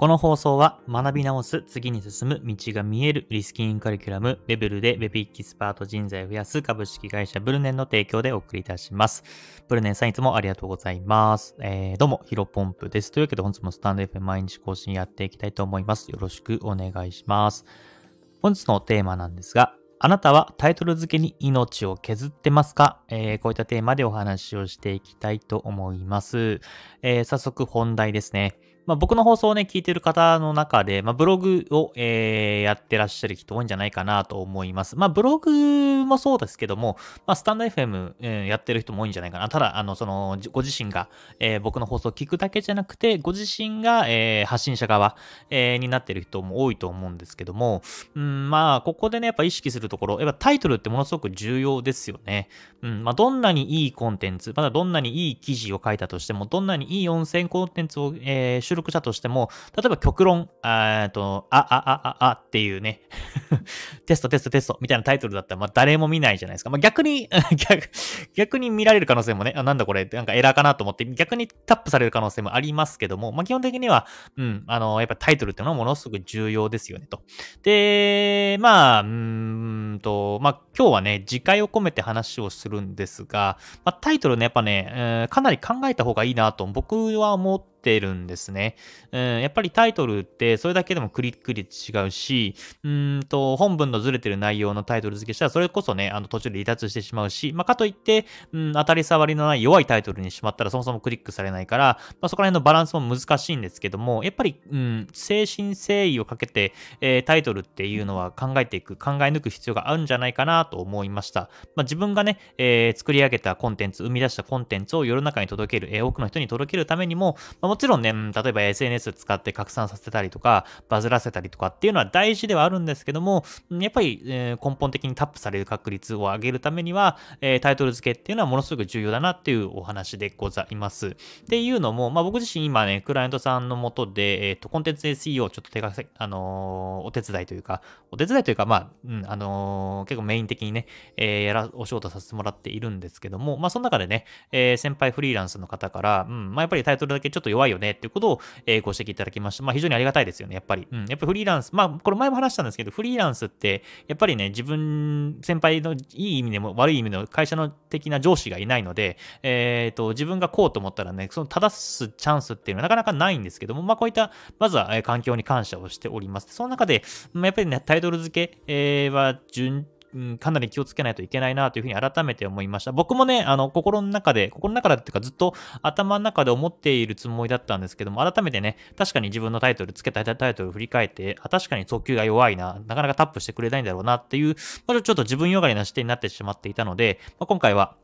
この放送は学び直す、次に進む、道が見える、リスキングカリキュラム、ベブルで Web キスパート人材を増やす株式会社ブルネンの提供でお送りいたします。ブルネンさんいつもありがとうございます。えー、どうも、ヒロポンプです。というわけで本日もスタンド FM 毎日更新やっていきたいと思います。よろしくお願いします。本日のテーマなんですが、あなたはタイトル付けに命を削ってますか、えー、こういったテーマでお話をしていきたいと思います。えー、早速本題ですね。まあ、僕の放送をね、聞いてる方の中で、まあ、ブログを、えー、やってらっしゃる人多いんじゃないかなと思います。まあ、ブログもそうですけども、まあ、スタンド FM、えー、やってる人も多いんじゃないかな。ただ、あの、その、ご自身が、えー、僕の放送を聞くだけじゃなくて、ご自身が、えー、発信者側、えー、になってる人も多いと思うんですけども、うん、まあ、ここでね、やっぱ意識するところ、やっぱタイトルってものすごく重要ですよね。うん、まあ、どんなにいいコンテンツ、まだどんなにいい記事を書いたとしても、どんなにいい音声コンテンツを、えー、収録したとしても、例えば極論、えっと、あ、あ、あ、あ、あっていうね テストテストテストみたいなタイトルだったら、まあ誰も見ないじゃないですか。まあ逆に 逆、逆に見られる可能性もね、あ、なんだこれ、なんかエラーかなと思って、逆にタップされる可能性もありますけども、まあ基本的には、うん、あの、やっぱタイトルっていうのはものすごく重要ですよね、と。で、まあ、うんと、まあ今日はね、次回を込めて話をするんですが、まあタイトルね、やっぱね、えー、かなり考えた方がいいなと僕は思ってってるんですね。うん、やっぱりタイトルってそれだけでもクリック率違うし、うんと、本文のずれてる内容のタイトル付けしたらそれこそね、あの途中で離脱してしまうし、まあ、かといって、うん、当たり障りのない弱いタイトルにしまったらそもそもクリックされないから、まあ、そこら辺のバランスも難しいんですけども、やっぱり、うん、精神誠意をかけて、えー、タイトルっていうのは考えていく、考え抜く必要があるんじゃないかなと思いました。まあ、自分がね、えー、作り上げたコンテンツ、生み出したコンテンツを世の中に届ける、えー、多くの人に届けるためにも、まあ、もちろんね、例えば SNS 使って拡散させたりとか、バズらせたりとかっていうのは大事ではあるんですけども、やっぱり、え、根本的にタップされる確率を上げるためには、え、タイトル付けっていうのはものすごく重要だなっていうお話でございます。っていうのも、まあ、僕自身今ね、クライアントさんのもとで、えっ、ー、と、コンテンツ SEO をちょっと手がせ、あのお手伝いというか、お手伝いというか、まあ、うん、あの結構メイン的にね、えやら、お仕事させてもらっているんですけども、まあ、その中でね、え先輩フリーランスの方から、うん、まあ、やっぱりタイトルだけちょっと弱いよねっていうことを、え、ご指摘いただきました。まあ、非常にありがたいですよね、やっぱり。うん。やっぱフリーランス、まあ、これ前も話したんですけど、フリーランスって、やっぱりね、自分、先輩のいい意味でも悪い意味の会社の的な上司がいないので、えっ、ー、と、自分がこうと思ったらね、その正すチャンスっていうのはなかなかないんですけども、まあ、こういった、まずは、環境に感謝をしております。その中で、ま、やっぱりね、タイトル付け、は順うん、かなり気をつけないといけないなというふうに改めて思いました。僕もね、あの、心の中で、心の中でっていうかずっと頭の中で思っているつもりだったんですけども、改めてね、確かに自分のタイトル、付けたタイトルを振り返って、あ、確かに訴求が弱いな、なかなかタップしてくれないんだろうなっていう、まあ、ちょっと自分よがりな視点になってしまっていたので、まあ、今回は、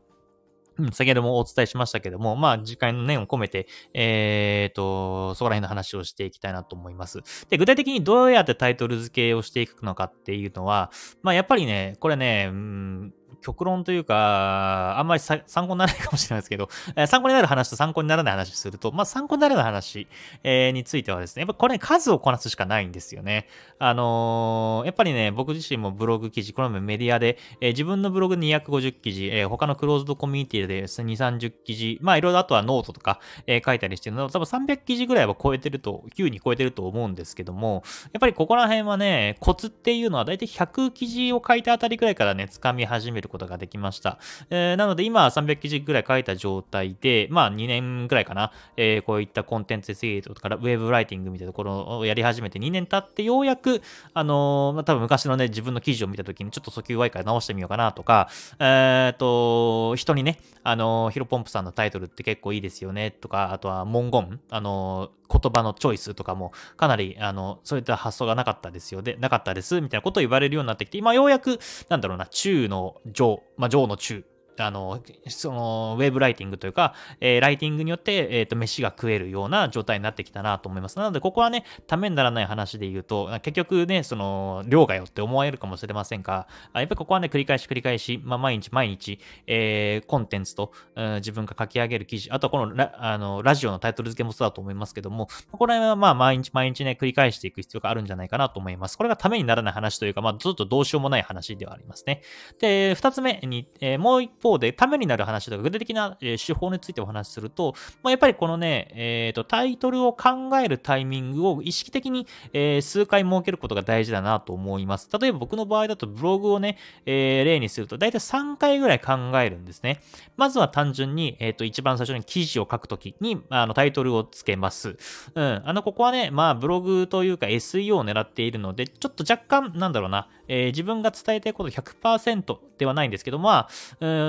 先ほどもお伝えしましたけども、まあ、次回の念を込めて、えっ、ー、と、そこら辺の話をしていきたいなと思います。で、具体的にどうやってタイトル付けをしていくのかっていうのは、まあ、やっぱりね、これね、うん、極論というか、あんまり参考にならないかもしれないですけど、えー、参考になる話と参考にならない話すると、まあ、参考にならない話、えー、についてはですね、やっぱこれ、数をこなすしかないんですよね。あのー、やっぱりね、僕自身もブログ記事、これもメディアで、えー、自分のブログ250記事、えー、他のクローズドコミュニティで2、30記事、まあいろいろあとはノートとか、えー、書いたりしてるの、多分300記事ぐらいは超えてると、9に超えてると思うんですけども、やっぱりここら辺はね、コツっていうのはだいたい100記事を書いたあたりぐらいからね、掴み始めることができました。えー、なので今300記事ぐらい書いた状態で、まあ2年ぐらいかな、えー、こういったコンテンツ SEO とかウェブライティングみたいなところをやり始めて2年経ってようやく、あのー、まあ、多分昔のね、自分の記事を見た時にちょっと訴求弱いから直してみようかなとか、えっ、と、人にね、あのヒロポンプさんのタイトルって結構いいですよねとか、あとは文言、あの言葉のチョイスとかもかなり、あの、そういった発想がなかったですよ。で、なかったです、みたいなことを言われるようになってきて、今ようやく、なんだろうな、中の上、まあ、上の中。あの、その、ウェブライティングというか、えー、ライティングによって、えっ、ー、と、飯が食えるような状態になってきたなと思います。なので、ここはね、ためにならない話で言うと、結局ね、その、量がよって思われるかもしれませんが、やっぱりここはね、繰り返し繰り返し、まあ、毎日毎日、えー、コンテンツと、うん、自分が書き上げる記事、あとはこのラ、あの、ラジオのタイトル付けもそうだと思いますけども、これはまあ、毎日毎日ね、繰り返していく必要があるんじゃないかなと思います。これがためにならない話というか、まあ、ちょっとどうしようもない話ではありますね。で、二つ目に、えー、もう一方で、ためになる話とか、具体的な、え手法についてお話しすると、まあ、やっぱりこのね、えっ、ー、と、タイトルを考えるタイミングを意識的に、えー、数回設けることが大事だなと思います。例えば僕の場合だとブログをね、えー、例にすると、だいたい3回ぐらい考えるんですね。まずは単純に、えっ、と、一番最初に記事を書くときに、あの、タイトルをつけます。うん。あの、ここはね、まあ、ブログというか SEO を狙っているので、ちょっと若干、なんだろうな、えー、自分が伝えたいこと100%ではないんですけど、まあ、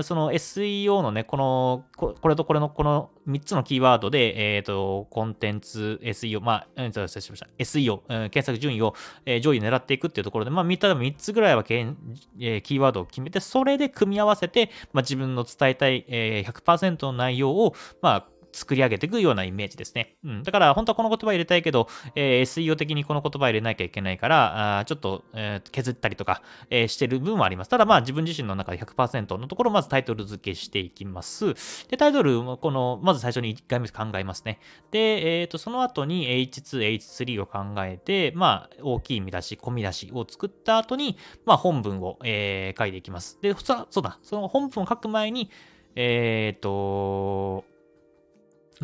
その SEO のね、この、これとこれのこの3つのキーワードで、えっ、ー、と、コンテンツ SEO、まあ、失礼しました。SEO、検索順位を、え、上位狙っていくっていうところで、まあ、3, 3つぐらいはけん、え、キーワードを決めて、それで組み合わせて、まあ、自分の伝えたい、えー、100%の内容を、まあ、作り上げていくようなイメージですね。うん。だから、本当はこの言葉入れたいけど、えー、SEO 的にこの言葉入れなきゃいけないから、あちょっと、えー、削ったりとか、えー、してる部分はあります。ただ、まあ、自分自身の中で100%のところ、まずタイトル付けしていきます。で、タイトル、この、まず最初に1回目考えますね。で、えっ、ー、と、その後に H2、H3 を考えて、まあ、大きい見出し、小見出しを作った後に、まあ、本文を、えー、書いていきます。で、そうだ、その本文を書く前に、えっ、ー、と、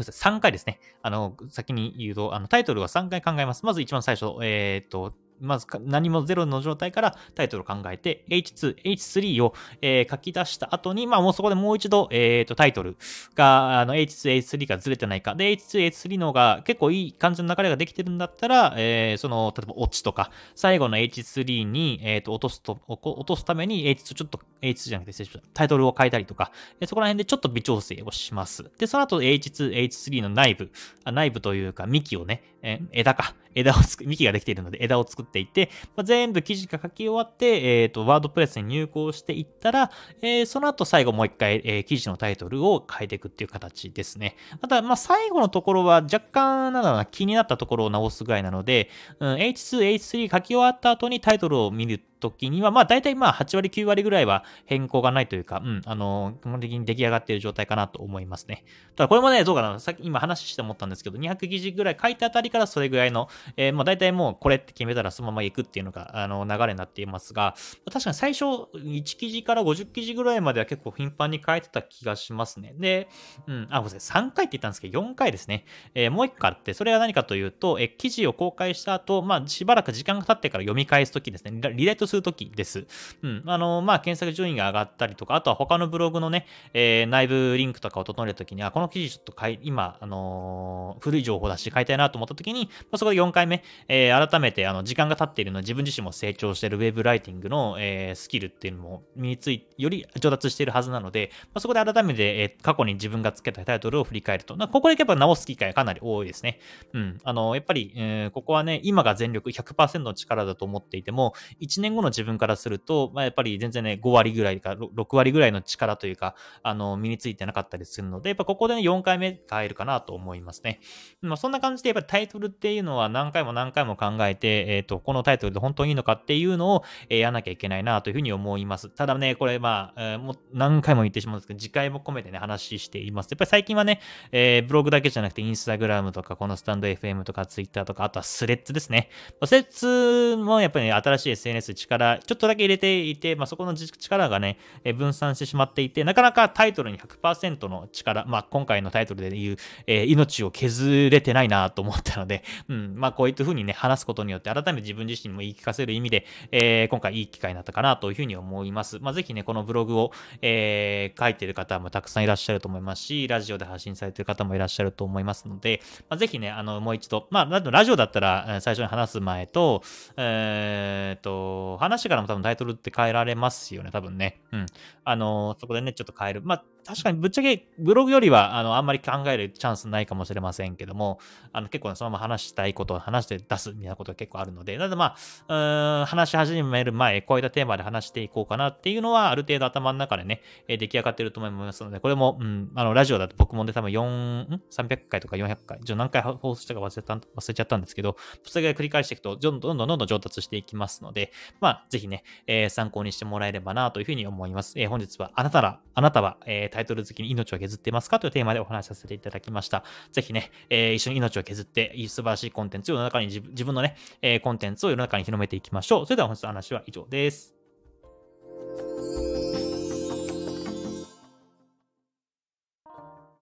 3回ですね。あの、先に言うと、あの、タイトルは3回考えます。まず一番最初、えっ、と、まず何もゼロの状態からタイトルを考えて、H2、H3 を、えー、書き出した後に、まあもうそこでもう一度、えっ、ー、と、タイトルが、あの、H2、H3 がずれてないか。で、H2、H3 の方が結構いい感じの流れができてるんだったら、えー、その、例えば、オチとか、最後の H3 に、えっ、ー、と、落とすと、落とすために H2 ちょっと、H2 じゃなくて、タイトルを変えたりとか、そこら辺でちょっと微調整をします。で、その後 H2、H3 の内部、内部というか、幹をね、え枝か、枝をつく、幹ができているので枝を作っていて、まあ、全部記事が書き終わって、えっ、ー、と、ワードプレスに入稿していったら、えー、その後最後もう一回、えー、記事のタイトルを変えていくっていう形ですね。また、まあ、最後のところは若干、なんだろうな、気になったところを直すぐらいなので、うん、H2、H3 書き終わった後にタイトルを見る時には、まあ大体まあ8割9割ぐらいは変更がないというか、うん、あの、基本的に出来上がっている状態かなと思いますね。ただこれもね、どうかな、さっき今話して思ったんですけど、200記事ぐらい書いたあたりからそれぐらいの、えー、まあ大体もうこれって決めたらそのまま行くっていうのが、あの、流れになっていますが、確かに最初1記事から50記事ぐらいまでは結構頻繁に書いてた気がしますね。で、うん、あ、ごめんなさい、3回って言ったんですけど、4回ですね。えー、もう1個あって、それは何かというと、えー、記事を公開した後、まあしばらく時間が経ってから読み返すときですね、リライトするときです。うん。あの、まあ、検索順位が上がったりとか、あとは他のブログのね、えー、内部リンクとかを整えるときに、あ、この記事ちょっと買い、今、あのー、古い情報だし、買いたいなと思ったときに、まあ、そこで4回目、えー、改めて、あの、時間が経っているので、自分自身も成長しているウェブライティングの、えー、スキルっていうのも身につい、より上達しているはずなので、まあ、そこで改めて、えー、過去に自分がつけたタイトルを振り返ると、ここでやっぱ直す機会がかなり多いですね。うん。あの、やっぱり、えー、ここはね、今が全力100%の力だと思っていても、1年後のの自分からすると、まあ、やっぱり全然ね、5割ぐらいか、6割ぐらいの力というか、あの、身についてなかったりするので、やっぱここでね、4回目変えるかなと思いますね。まあ、そんな感じで、やっぱりタイトルっていうのは何回も何回も考えて、えっ、ー、と、このタイトルで本当にいいのかっていうのを、えー、やらなきゃいけないなというふうに思います。ただね、これまあ、えー、もう何回も言ってしまうんですけど、次回も込めてね、話しています。やっぱり最近はね、えー、ブログだけじゃなくて、インスタグラムとか、このスタンド FM とか、ツイッターとか、あとはスレッズですね。スレッズもやっぱり、ね、新しい SNS 力、ちょっとだけ入れていて、まあ、そこの力がね、え分散してしまっていて、なかなかタイトルに100%の力、まあ今回のタイトルで言う、え命を削れてないなと思ったので、うん、まあこういった風にね、話すことによって改めて自分自身にも言い聞かせる意味で、えー、今回いい機会になったかなというふうに思います。まあぜひね、このブログを、えー、書いてる方もたくさんいらっしゃると思いますし、ラジオで発信されてる方もいらっしゃると思いますので、まあ、ぜひね、あの、もう一度、まあ、ラジオだったら最初に話す前と、えー、と、話からも多分タイトルって変えられますよね、多分ね。うん。あの、そこでね、ちょっと変える。まあ、確かにぶっちゃけブログよりは、あの、あんまり考えるチャンスないかもしれませんけども、あの、結構、ね、そのまま話したいことを話して出すみたいなことが結構あるので、なのでまあ、うん、話し始める前、こういったテーマで話していこうかなっていうのは、ある程度頭の中でね、え出来上がってると思いますので、これも、うん、あの、ラジオだと僕もで多分4、ん ?300 回とか400回、じゃ何回放送したか忘れた、忘れちゃったんですけど、それぐらい繰り返していくと、どんどんどんどんどん上達していきますので、まあ、ぜひね、えー、参考にしてもらえればなというふうに思います。えー、本日は、あなたら、あなたは、えー、タイトル好きに命を削ってますかというテーマでお話しさせていただきました。ぜひね、えー、一緒に命を削って、素晴らしいコンテンツを世の中に自分のね、えー、コンテンツを世の中に広めていきましょう。それでは本日の話は以上です。